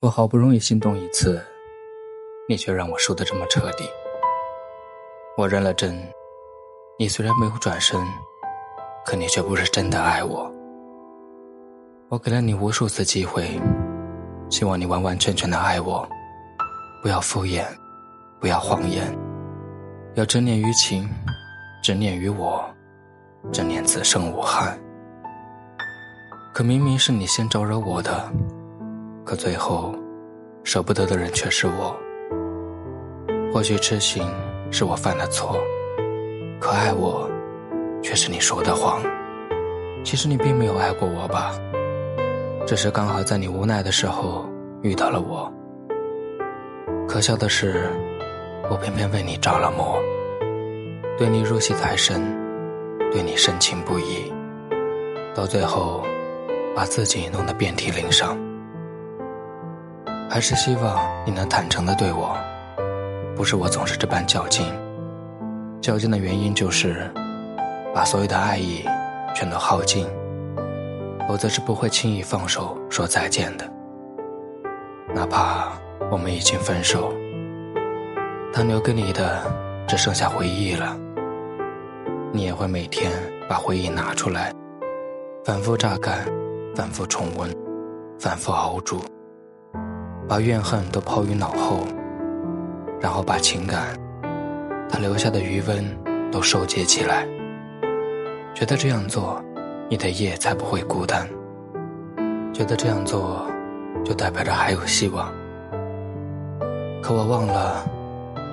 我好不容易心动一次，你却让我输得这么彻底。我认了真，你虽然没有转身，可你却不是真的爱我。我给了你无数次机会，希望你完完全全的爱我，不要敷衍，不要谎言，要执念于情，执念于我，执念此生无憾。可明明是你先招惹我的。可最后，舍不得的人却是我。或许痴心是我犯的错，可爱我，却是你说的谎。其实你并没有爱过我吧？只是刚好在你无奈的时候遇到了我。可笑的是，我偏偏为你着了魔，对你入戏太深，对你深情不移，到最后，把自己弄得遍体鳞伤。还是希望你能坦诚的对我，不是我总是这般较劲。较劲的原因就是，把所有的爱意全都耗尽，否则是不会轻易放手说再见的。哪怕我们已经分手，当留给你的只剩下回忆了，你也会每天把回忆拿出来，反复榨干，反复重温，反复熬煮。把怨恨都抛于脑后，然后把情感，它留下的余温都收结起来。觉得这样做，你的夜才不会孤单。觉得这样做，就代表着还有希望。可我忘了，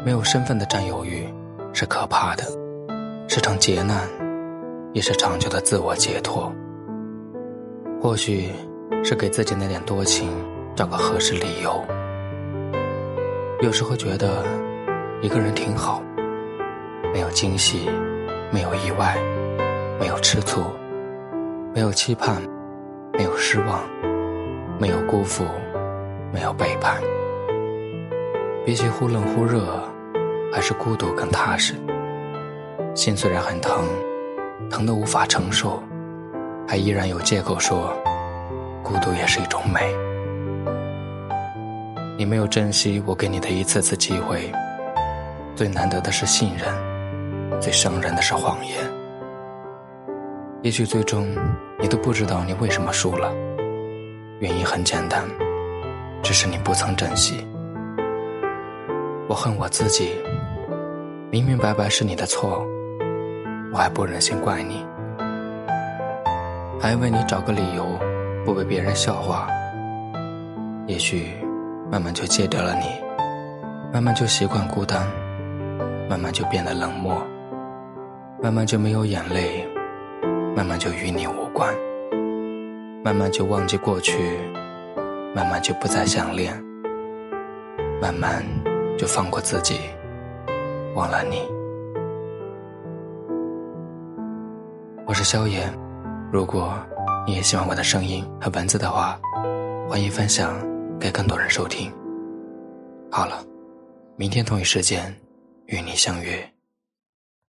没有身份的占有欲是可怕的，是场劫难，也是长久的自我解脱。或许是给自己那点多情。找个合适理由。有时候觉得一个人挺好，没有惊喜，没有意外，没有吃醋，没有期盼，没有失望，没有辜负，没有背叛。比起忽冷忽热，还是孤独更踏实。心虽然很疼，疼得无法承受，还依然有借口说，孤独也是一种美。你没有珍惜我给你的一次次机会，最难得的是信任，最伤人的是谎言。也许最终你都不知道你为什么输了，原因很简单，只是你不曾珍惜。我恨我自己，明明白白是你的错，我还不忍心怪你，还为你找个理由，不被别人笑话。也许。慢慢就戒掉了你，慢慢就习惯孤单，慢慢就变得冷漠，慢慢就没有眼泪，慢慢就与你无关，慢慢就忘记过去，慢慢就不再想念，慢慢就放过自己，忘了你。我是萧炎，如果你也喜欢我的声音和文字的话，欢迎分享。给更多人收听。好了，明天同一时间与你相约。